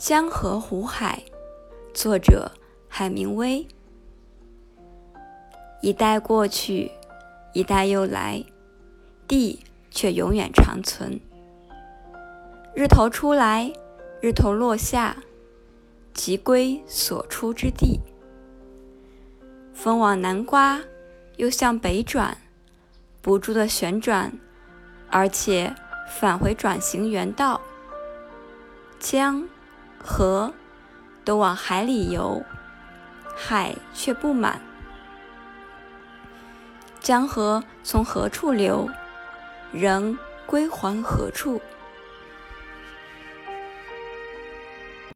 江河湖海，作者海明威。一代过去，一代又来，地却永远长存。日头出来，日头落下，即归所出之地。风往南刮，又向北转，不住的旋转，而且返回转型原道。江、河都往海里游，海却不满。江河从何处流，人归还何处？